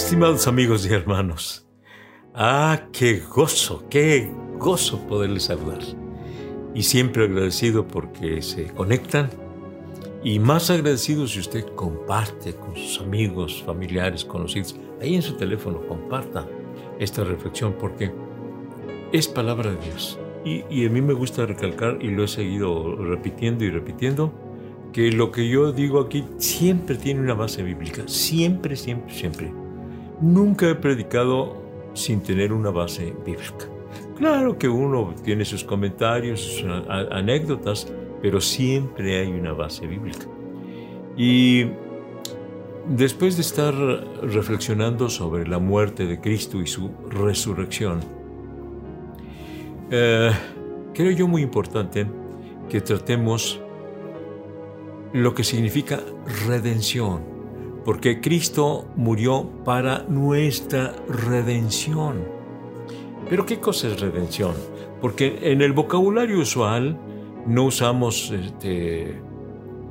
Estimados amigos y hermanos, ah, qué gozo, qué gozo poderles saludar. Y siempre agradecido porque se conectan y más agradecido si usted comparte con sus amigos, familiares, conocidos. Ahí en su teléfono comparta esta reflexión porque es palabra de Dios. Y, y a mí me gusta recalcar, y lo he seguido repitiendo y repitiendo, que lo que yo digo aquí siempre tiene una base bíblica. Siempre, siempre, siempre. Nunca he predicado sin tener una base bíblica. Claro que uno tiene sus comentarios, sus anécdotas, pero siempre hay una base bíblica. Y después de estar reflexionando sobre la muerte de Cristo y su resurrección, eh, creo yo muy importante que tratemos lo que significa redención porque Cristo murió para nuestra redención. Pero ¿qué cosa es redención? Porque en el vocabulario usual no usamos este,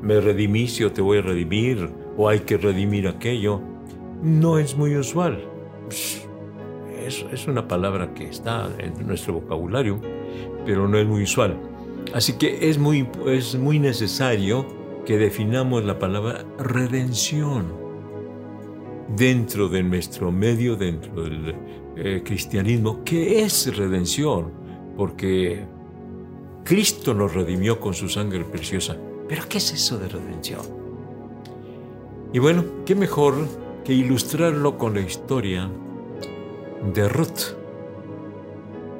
me redimí o te voy a redimir o hay que redimir aquello. No es muy usual. Es, es una palabra que está en nuestro vocabulario, pero no es muy usual. Así que es muy, es muy necesario que definamos la palabra redención dentro de nuestro medio, dentro del eh, cristianismo, que es redención, porque Cristo nos redimió con su sangre preciosa. Pero ¿qué es eso de redención? Y bueno, ¿qué mejor que ilustrarlo con la historia de Ruth?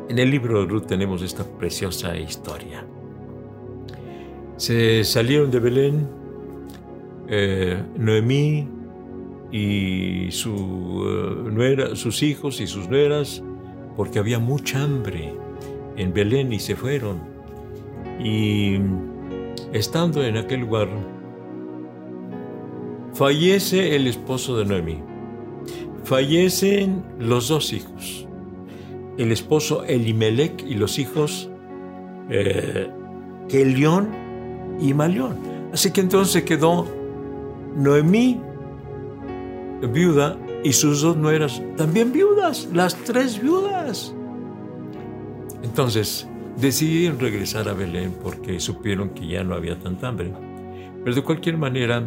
En el libro de Ruth tenemos esta preciosa historia. Se salieron de Belén, eh, Noemí, y eh, sus hijos y sus nueras, porque había mucha hambre en Belén y se fueron. Y estando en aquel lugar, fallece el esposo de Noemi. Fallecen los dos hijos. El esposo Elimelech y los hijos eh, y Malión. Así que entonces quedó Noemí viuda y sus dos nueras también viudas, las tres viudas. Entonces decidieron regresar a Belén porque supieron que ya no había tanta hambre. Pero de cualquier manera,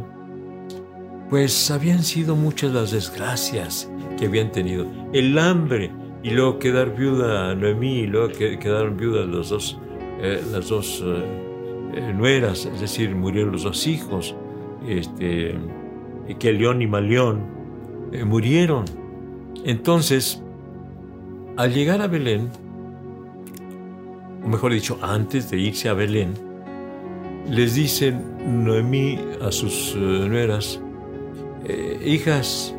pues habían sido muchas las desgracias que habían tenido. El hambre y luego quedar viuda Noemí y luego quedaron viudas dos, eh, las dos eh, eh, nueras, es decir, murieron los dos hijos, este, que León y Malión eh, murieron. Entonces, al llegar a Belén, o mejor dicho, antes de irse a Belén, les dicen Noemí a sus uh, nueras, eh, hijas,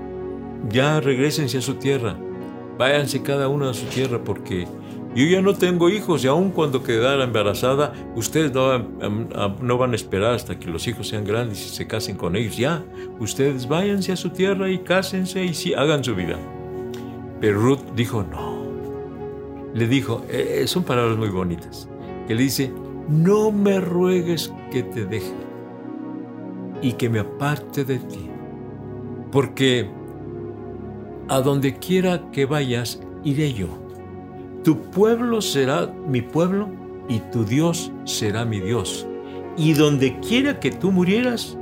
ya regresense a su tierra, váyanse cada una a su tierra porque yo ya no tengo hijos y aun cuando quedara embarazada, ustedes no, van a esperar hasta que los hijos sean grandes y se casen con ellos. Ya, ustedes váyanse a su tierra y cásense y sí, hagan su vida. Pero Ruth dijo, no. Le dijo, eh, son palabras muy bonitas, que le dice, no me ruegues que te deje y que me aparte de ti, porque a donde quiera que vayas, iré yo tu pueblo será mi pueblo y tu Dios será mi Dios. Y donde quiera que tú murieras,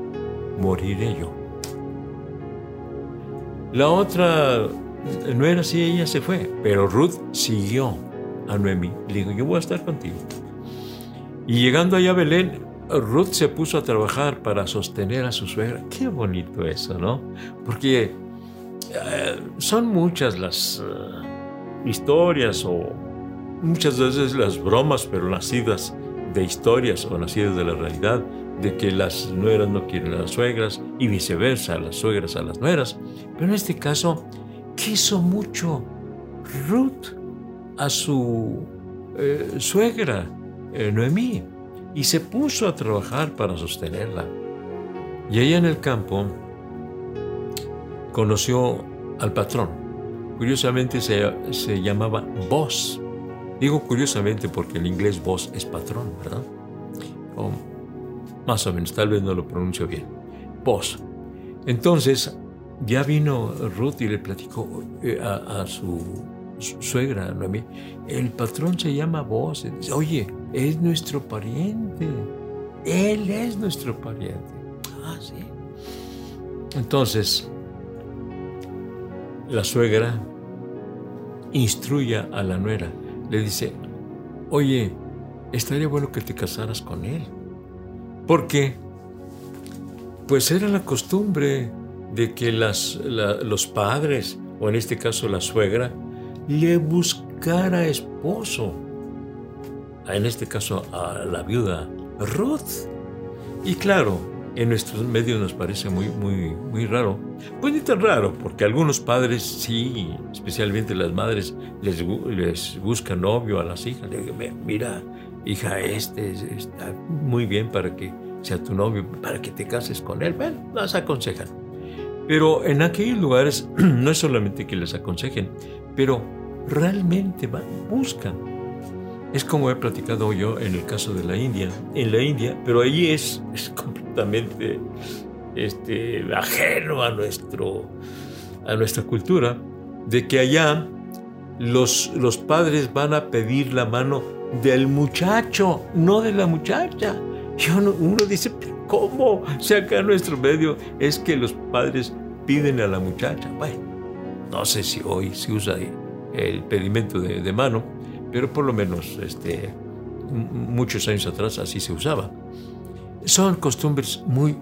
moriré yo. La otra no era así, ella se fue, pero Ruth siguió a Noemi. Le dijo, yo voy a estar contigo. Y llegando allá a Belén, Ruth se puso a trabajar para sostener a su suegra. Qué bonito eso, ¿no? Porque eh, son muchas las... Eh, historias o muchas veces las bromas, pero nacidas de historias o nacidas de la realidad, de que las nueras no quieren a las suegras y viceversa, las suegras a las nueras. Pero en este caso, quiso mucho Ruth a su eh, suegra, eh, Noemí, y se puso a trabajar para sostenerla. Y allá en el campo conoció al patrón, Curiosamente se, se llamaba boss. Digo curiosamente porque en inglés boss es patrón, ¿verdad? O más o menos, tal vez no lo pronuncio bien. Boss. Entonces, ya vino Ruth y le platicó eh, a, su, suegra, Noemí, el patrón se llama vos. Oye, es nuestro pariente. Él es nuestro pariente. Ah, sí. Entonces, la suegra instruye a la nuera. Le dice, oye, estaría bueno que te casaras con él. Porque, pues era la costumbre de que las, los padres, o en este caso la suegra, le buscara esposo. En este caso a la viuda Ruth. Y claro, en nuestros medios nos parece muy, muy, muy raro. Pues ni tan raro, porque algunos padres sí, especialmente las madres, les, les buscan novio a las hijas. Le digan, mira, hija, este está muy bien para que sea tu novio, para que te cases con él. Bueno, las aconsejan. Pero en aquellos lugares no es solamente que les aconsejen, pero realmente van, buscan. Es como he platicado yo en el caso de la India. En la India, pero allí es, es completamente este, ajeno a, nuestro, a nuestra cultura, de que allá los, los padres van a pedir la mano del muchacho, no de la muchacha. Y uno, dice, ¿cómo? Si acá en nuestro medio es que los padres piden a la muchacha. Bueno, no sé si hoy se usa el pedimento de, mano, pero por lo menos este, muchos años atrás así se usaba. Son costumbres muy,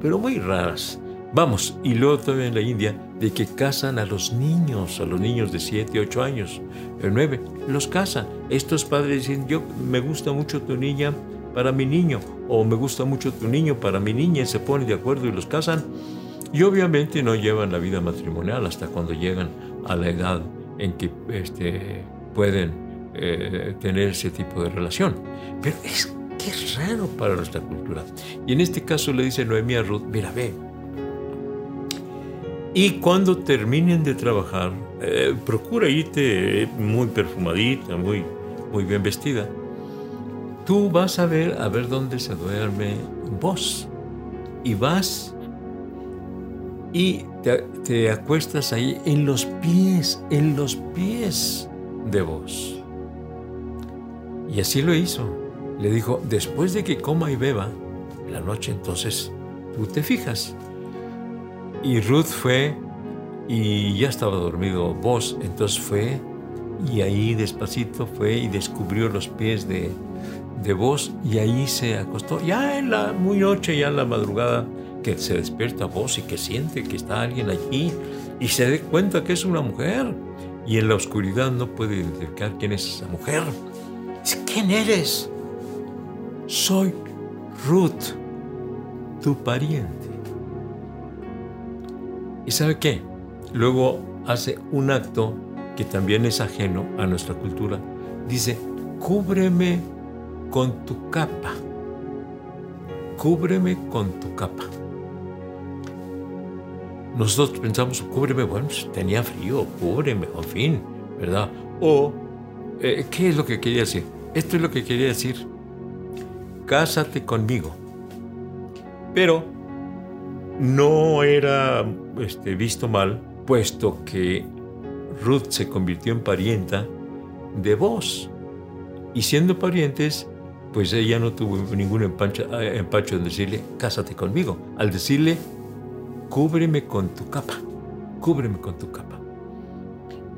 pero muy raras. Vamos, y luego todavía en la India, de que casan a los niños, a los niños de 7, 8 años, 9, los casan. Estos padres dicen, yo me gusta mucho tu niña, para mi niño, o me gusta mucho tu niño para mi niña, y se ponen de acuerdo y los casan. Y obviamente no llevan la vida matrimonial hasta cuando llegan a la edad en que este, pueden eh, tener ese tipo de relación. Pero es que es raro para nuestra cultura. Y en este caso le dice Noemí a Ruth, mira, ve. Y cuando terminen de trabajar, eh, procura irte muy perfumadita, muy, muy bien vestida tú vas a ver a ver dónde se duerme vos. Y vas y te, acuestas ahí en los pies, en los pies de vos. Y así lo hizo. Le dijo, después de que coma y beba, la noche entonces tú te fijas. Y Ruth fue y ya estaba dormido vos, entonces fue y ahí despacito fue y descubrió los pies de, de voz y ahí se acostó. Ya en la muy noche, ya en la madrugada, que se despierta voz y que siente que está alguien allí y se dé cuenta que es una mujer. Y en la oscuridad no puede identificar quién es esa mujer. ¿Quién eres? Soy Ruth, tu pariente. ¿Y sabe qué? Luego hace un acto que también es ajeno a nuestra cultura. Dice, cúbreme con tu capa. Cúbreme con tu capa. Nosotros pensamos, cúbreme, bueno, tenía frío, cúbreme, en fin, ¿verdad? O, eh, ¿qué es lo que quería decir? Esto es lo que quería decir. Cásate conmigo. Pero no era este, visto mal, puesto que Ruth se convirtió en parienta de vos. Y siendo parientes, pues ella no tuvo ningún eh, empacho en decirle, cásate conmigo. Al decirle, cúbreme con tu capa, cúbreme con tu capa.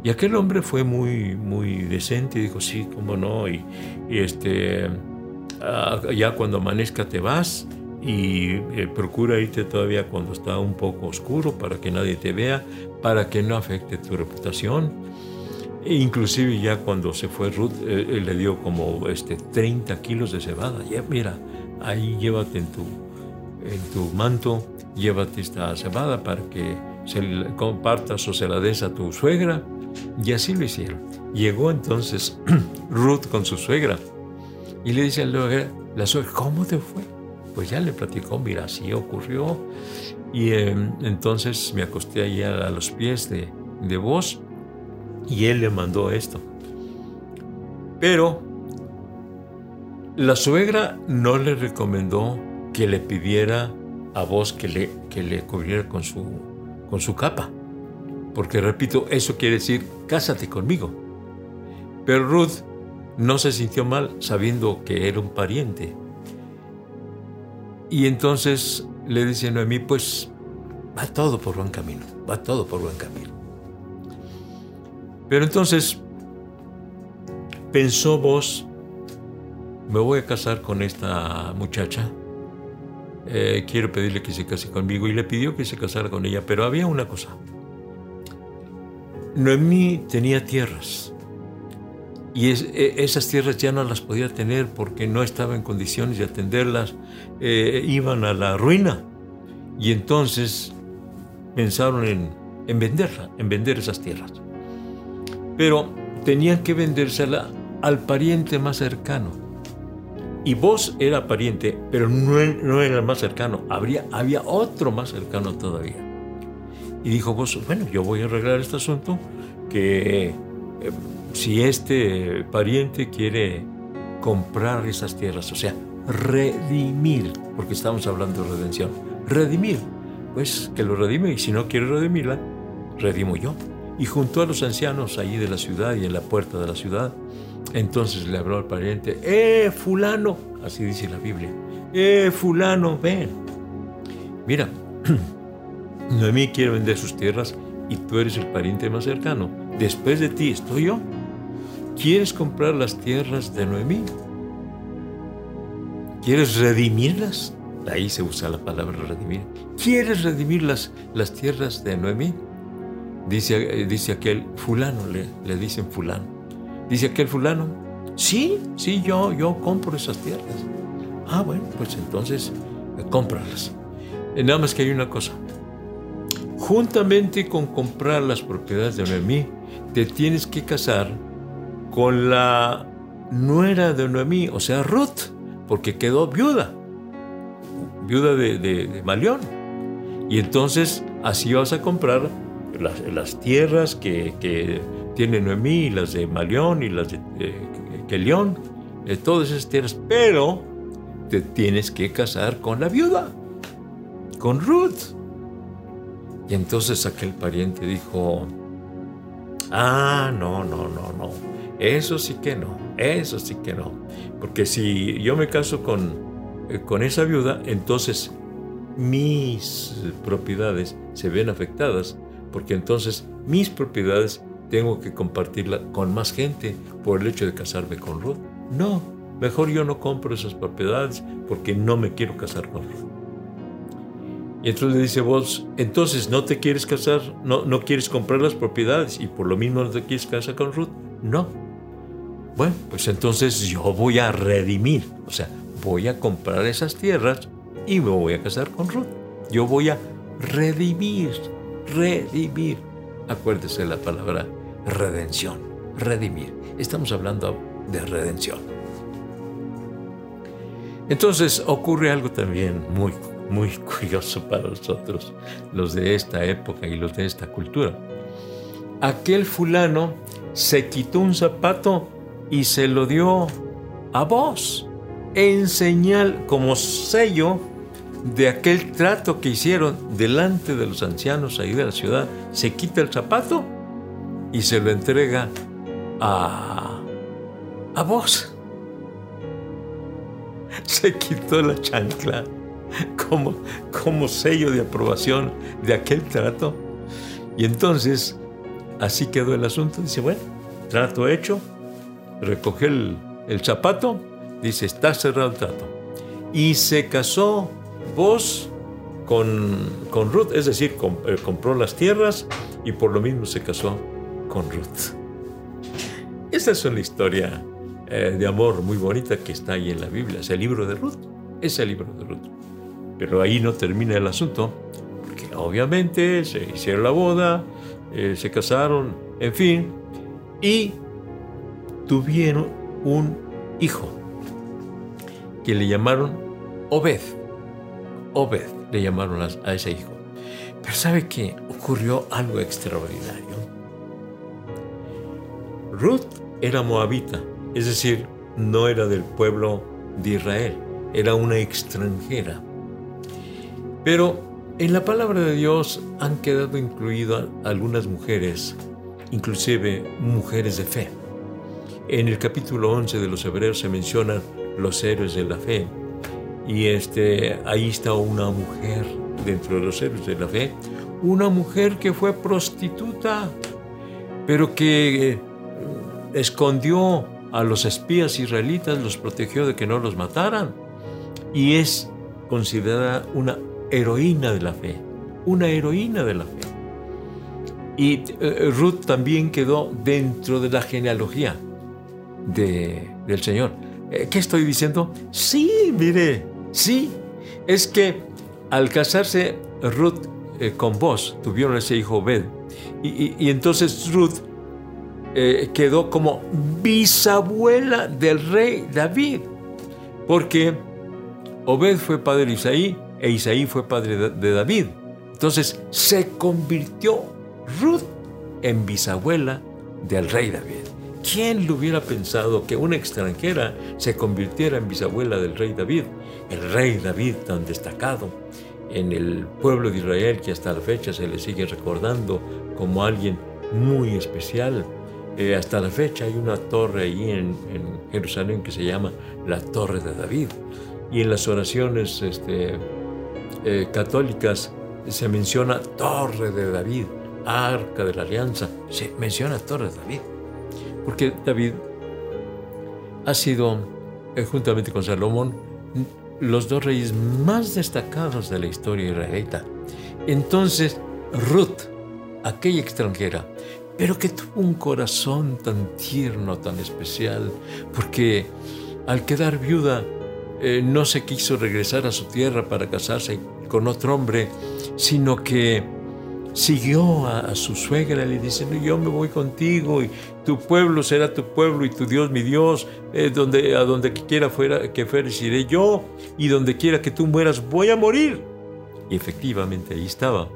Y aquel hombre fue muy, muy decente y dijo, sí, cómo no, y, este, ah, ya cuando amanezca te vas y eh, procura irte todavía cuando está un poco oscuro para que nadie te vea, para que no afecte tu reputación. E inclusive ya cuando se fue Ruth, eh, él le dio como este, 30 kilos de cebada. Ya, mira, ahí llévate en tu, en tu manto, llévate esta cebada para que se compartas o se la des a tu suegra. Y así lo hicieron. Llegó entonces Ruth con su suegra y le dice a la suegra, ¿cómo te fue? Pues ya le platicó, mira, así ocurrió. Y em, entonces me acosté allí a, los pies de, de vos y él le mandó esto. Pero la suegra no le recomendó que le pidiera a vos que le, que le cubriera con su, con su capa. Porque repito, eso quiere decir, cásate conmigo. Pero Ruth no se sintió mal sabiendo que era un pariente. Y entonces le dice Noemí, pues va todo por buen camino, va todo por buen camino. Pero entonces pensó vos, me voy a casar con esta muchacha, eh, quiero pedirle que se case conmigo y le pidió que se casara con ella, pero había una cosa. Noemí tenía tierras y e, esas tierras ya no las podía tener porque no estaba en condiciones de atenderlas, eh, iban a la ruina. Y entonces pensaron en, en venderla, en vender esas tierras. Pero tenían que vendérsela al pariente más cercano. Y vos era pariente, pero no, no era el más cercano. Habría, había otro más cercano todavía. Y dijo vos, bueno, yo voy a arreglar este asunto, que eh, si este pariente quiere comprar esas tierras, o sea, redimir, porque estamos hablando de redención, redimir, pues que lo redime y si no quiere redimirla, redimo yo. Y junto a los ancianos allí de la ciudad y en la puerta de la ciudad, entonces le habló al pariente, ¡eh, fulano! Así dice la Biblia, ¡eh, fulano, ven! Mira, Noemí quiere vender sus tierras y tú eres el pariente más cercano. Después de ti estoy yo. ¿Quieres comprar las tierras de Noemí? ¿Quieres redimirlas? Ahí se usa la palabra redimir. ¿Quieres redimir las, las tierras de Noemí? Dice, dice aquel fulano, le, le dicen fulano. Dice aquel fulano, sí, sí, yo, yo compro esas tierras. Ah, bueno, pues entonces eh, cómpralas. Eh, nada más que hay una cosa. Juntamente con comprar las propiedades de Noemí, te tienes que casar con la nuera de Noemí, o sea, Ruth, porque quedó viuda, viuda de, de, Malión. Y entonces así vas a comprar las, tierras que, que, tiene Noemí, las de Malión y las de Kelión, eh, todas esas tierras, pero te tienes que casar con la viuda, con Ruth. Y entonces aquel pariente dijo, ah, no, no, no, no eso sí que no, eso sí que no. Porque si yo me caso con, eh, con esa viuda, entonces mis propiedades se ven afectadas, porque entonces mis propiedades tengo que compartirla con más gente por el hecho de casarme con Ruth. No, mejor yo no compro esas propiedades porque no me quiero casar con Ruth. Y entonces le dice vos, entonces no te quieres casar, no, no quieres comprar las propiedades y por lo mismo no te quieres casar con Ruth. No, bueno, pues entonces yo voy a redimir, o sea, voy a comprar esas tierras y me voy a casar con Ruth. Yo voy a redimir, redimir. Acuérdese la palabra redención, redimir. Estamos hablando de redención. Entonces ocurre algo también muy, muy curioso para nosotros, los de esta época y los de esta cultura. Aquel fulano se quitó un zapato y se lo dio a vos en señal como sello de aquel trato que hicieron delante de los ancianos ahí de la ciudad. Se quita el zapato y se lo entrega a, a vos. Se quitó la chancla como, como sello de aprobación de aquel trato. Y entonces, así quedó el asunto. Dice, bueno, trato hecho, recoge el, zapato, dice, está cerrado el trato. Y se casó vos con, con Ruth, es decir, eh, compró las tierras y por lo mismo se casó con Ruth. Esta es una historia eh, de amor muy bonita que está ahí en la Biblia, es el libro de Ruth, es el libro de Ruth. Pero ahí no termina el asunto, porque obviamente se hicieron la boda, eh, se casaron, en fin, y tuvieron un hijo que le llamaron Obed. Obed le llamaron a, ese hijo. Pero ¿sabe qué? Ocurrió algo extraordinario. Ruth era moabita, es decir, no era del pueblo de Israel, era una extranjera. Pero En la palabra de Dios han quedado incluidas algunas mujeres, inclusive mujeres de fe. En el capítulo 11 de los Hebreos se mencionan los héroes de la fe. Y este, ahí está una mujer dentro de los héroes de la fe, una mujer que fue prostituta, pero que escondió a los espías israelitas, los protegió de que no los mataran. Y es considerada una heroína de la fe, una heroína de la fe. Y eh, Ruth también quedó dentro de la genealogía del Señor. Eh, ¿Qué estoy diciendo? Sí, mire, sí. Es que al casarse Ruth eh, con vos, tuvieron ese hijo Obed. Y, entonces Ruth quedó como bisabuela del rey David. Porque Obed fue padre de Isaí e Isaí fue padre de David. Entonces se convirtió Ruth en bisabuela del rey David. ¿Quién le hubiera pensado que una extranjera se convirtiera en bisabuela del rey David? El rey David tan destacado en el pueblo de Israel que hasta la fecha se le sigue recordando como alguien muy especial. Eh, hasta la fecha hay una torre ahí en, Jerusalén que se llama la Torre de David. Y en las oraciones este, eh, católicas se menciona Torre de David, Arca de la Alianza, se menciona Torre de David, porque David ha sido, eh, juntamente con Salomón, los dos reyes más destacados de la historia israelita. Entonces, Ruth, aquella extranjera, pero que tuvo un corazón tan tierno, tan especial, porque al quedar viuda, eh, no se quiso regresar a su tierra para casarse con otro hombre, sino que siguió a, su suegra y le dice, yo me voy contigo y tu pueblo será tu pueblo y tu Dios mi Dios, eh, donde, a donde quiera fuera, que fueres iré yo y donde quiera que tú mueras voy a morir. Y efectivamente ahí estaba,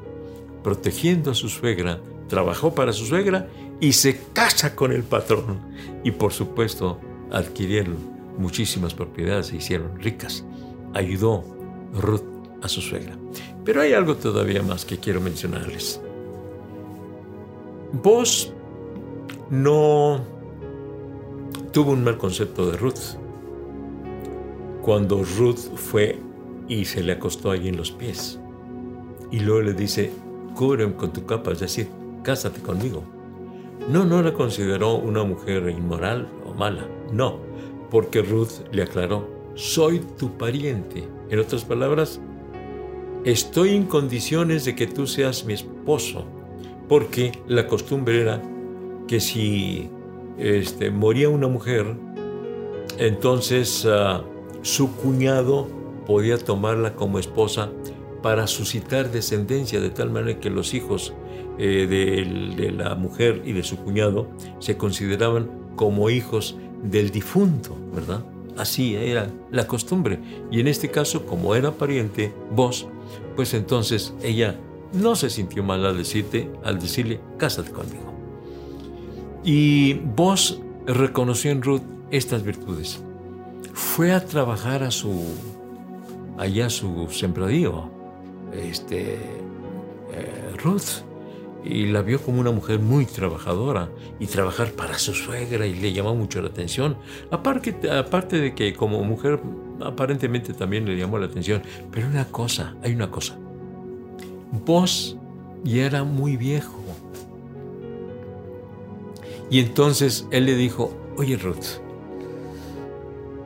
protegiendo a su suegra, trabajó para su suegra y se casa con el patrón. Y por supuesto adquirieron muchísimas propiedades se hicieron ricas. Ayudó Ruth a su suegra. Pero hay algo todavía más que quiero mencionarles. Vos no tuvo un mal concepto de Ruth. Cuando Ruth fue y se le acostó allí en los pies. Y luego le dice, cúbreme con tu capa, es decir, cásate conmigo. No, no la consideró una mujer inmoral o mala, no porque Ruth le aclaró, soy tu pariente. En otras palabras, estoy en condiciones de que tú seas mi esposo, porque la costumbre era que si este, moría una mujer, entonces ah, su cuñado podía tomarla como esposa para suscitar descendencia, de tal manera que los hijos eh, de la mujer y de su cuñado se consideraban como hijos del difunto, ¿verdad? Así era la costumbre. Y en este caso, como era pariente, vos, pues entonces ella no se sintió mal al decirte, al decirle, cásate conmigo. Y vos reconoció en Ruth estas virtudes. Fue a trabajar a su, allá a su sembradío, este, eh, Ruth, y la vio como una mujer muy trabajadora y trabajar para su suegra y le llamó mucho la atención. Aparte, aparte de que como mujer aparentemente también le llamó la atención. Pero una cosa, hay una cosa. Vos ya era muy viejo. Y entonces él le dijo, oye Ruth,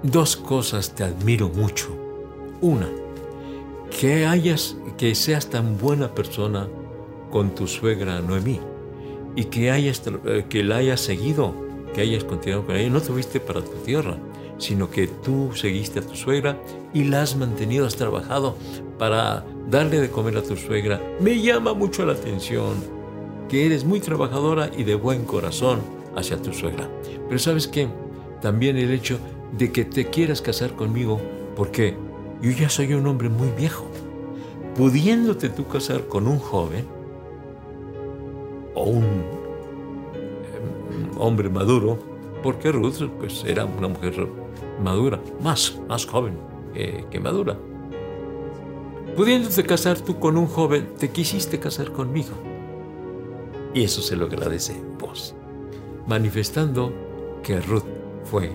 dos cosas te admiro mucho. Una, que hayas, que seas tan buena persona con tu suegra Noemí y que, hayas, eh, que la hayas seguido, que hayas continuado con ella. No te fuiste para tu tierra, sino que tú seguiste a tu suegra y la has mantenido, has trabajado para darle de comer a tu suegra. Me llama mucho la atención que eres muy trabajadora y de buen corazón hacia tu suegra. Pero sabes qué? También el hecho de que te quieras casar conmigo, porque yo ya soy un hombre muy viejo. Pudiéndote tú casar con un joven, un em, hombre maduro, porque Ruth pues, era una mujer madura, más, más joven que madura. pudiéndote casar tú con un joven, te quisiste casar conmigo. Y eso se lo agradece vos, manifestando que Ruth fue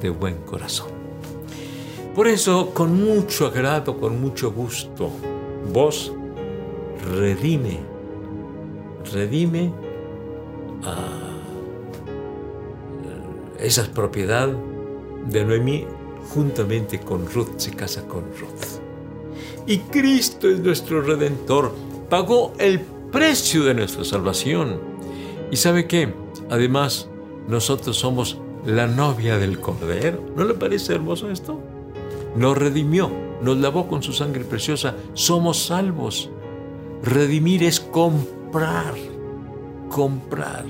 de buen corazón. Por eso, con mucho agrado, con mucho gusto, vos redime, redime a esa propiedad de Noemí juntamente con Ruth, se casa con Ruth. Y Cristo es nuestro redentor, pagó el precio de nuestra salvación. ¿Y sabe qué? Además, nosotros somos la novia del Cordero. ¿No le parece hermoso esto? Nos redimió, nos lavó con su sangre preciosa, somos salvos. Redimir es comprar, comprar.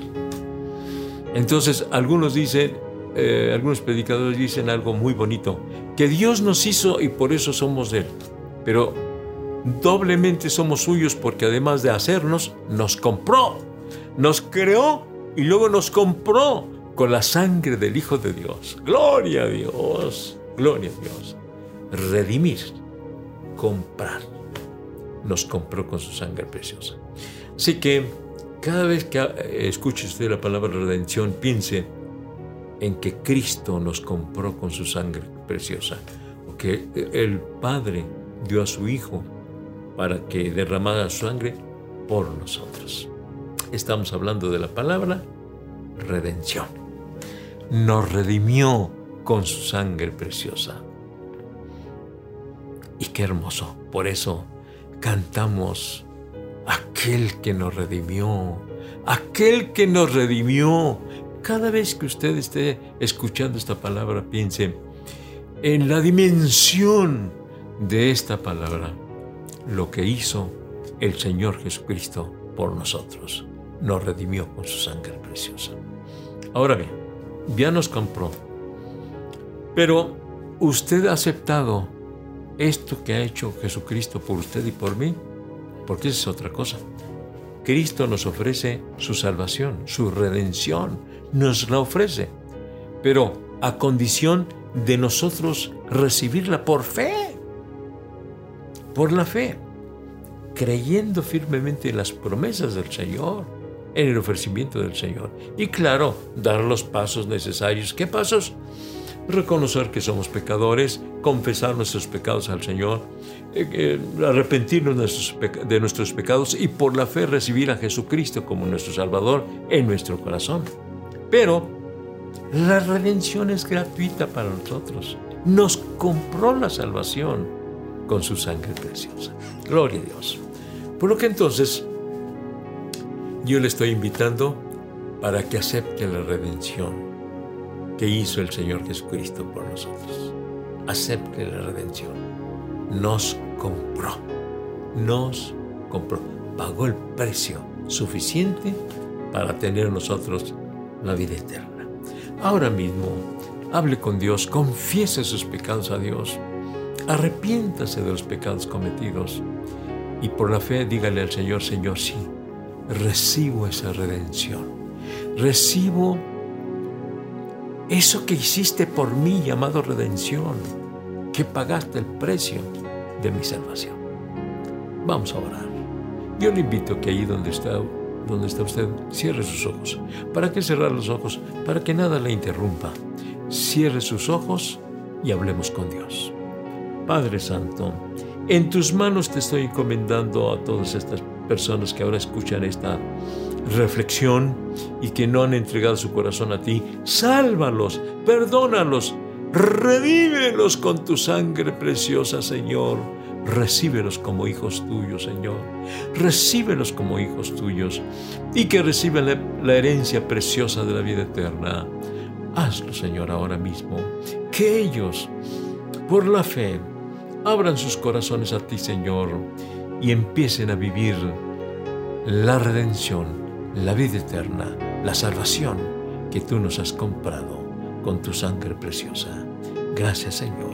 Entonces, algunos dicen, eh, algunos predicadores dicen algo muy bonito, que Dios nos hizo y por eso somos Él. Pero doblemente somos suyos porque además de hacernos, nos compró, nos creó y luego nos compró con la sangre del Hijo de Dios. Gloria a Dios, gloria a Dios. Redimir, comprar. Nos compró con su sangre preciosa. Así que cada vez que eh, escuche usted la palabra redención, piense en que Cristo nos compró con su sangre preciosa, o que el Padre dio a su Hijo para que derramara su sangre por nosotros. Estamos hablando de la palabra redención. Nos redimió con su sangre preciosa. Y qué hermoso. Por eso cantamos, aquel que nos redimió, aquel que nos redimió. Cada vez que usted esté escuchando esta palabra, piense en la dimensión de esta palabra, lo que hizo el Señor Jesucristo por nosotros. Nos redimió con su sangre preciosa. Ahora bien, ya nos compró. Pero usted ha aceptado esto que ha hecho Jesucristo por usted y por mí, porque esa es otra cosa. Cristo nos ofrece su salvación, su redención, nos la ofrece, pero a condición de nosotros recibirla por fe por la fe, creyendo firmemente en las promesas del Señor, en el ofrecimiento del Señor. Y claro, dar los pasos necesarios. ¿Qué pasos? Reconocer que somos pecadores, confesar nuestros pecados al Señor, eh, eh, arrepentirnos de nuestros pecados y por la fe recibir a Jesucristo como nuestro Salvador en nuestro corazón. Pero la redención es gratuita para nosotros. Nos compró la salvación con su sangre preciosa. Gloria a Dios. Por lo que entonces yo le estoy invitando para que acepte la redención que hizo el Señor Jesucristo por nosotros. Acepte la redención. Nos compró. Nos compró. Pagó el precio suficiente para tener nosotros la vida eterna. Ahora mismo, hable con Dios, confiese sus pecados a Dios Arrepiéntase de los pecados cometidos y por la fe dígale al Señor, Señor, sí, recibo esa redención. Recibo eso que hiciste por mí llamado redención, que pagaste el precio de mi salvación. Vamos a orar. Yo le invito que ahí donde está, donde está usted, cierre sus ojos. ¿Para qué cerrar los ojos? Para que nada le interrumpa. Cierre sus ojos y hablemos con Dios. Padre Santo, en tus manos te estoy encomendando a todas estas personas que ahora escuchan esta reflexión y que no han entregado su corazón a ti. Sálvalos, perdónalos, revívelos con tu sangre preciosa, Señor. Recíbelos como hijos tuyos, Señor. Recíbelos como hijos tuyos y que reciban la, la herencia preciosa de la vida eterna. Hazlo, Señor, ahora mismo. Que ellos, por la fe, abran sus corazones a ti, Señor, y empiecen a vivir la redención, la vida eterna, la salvación que tú nos has comprado con tu sangre preciosa. Gracias, Señor.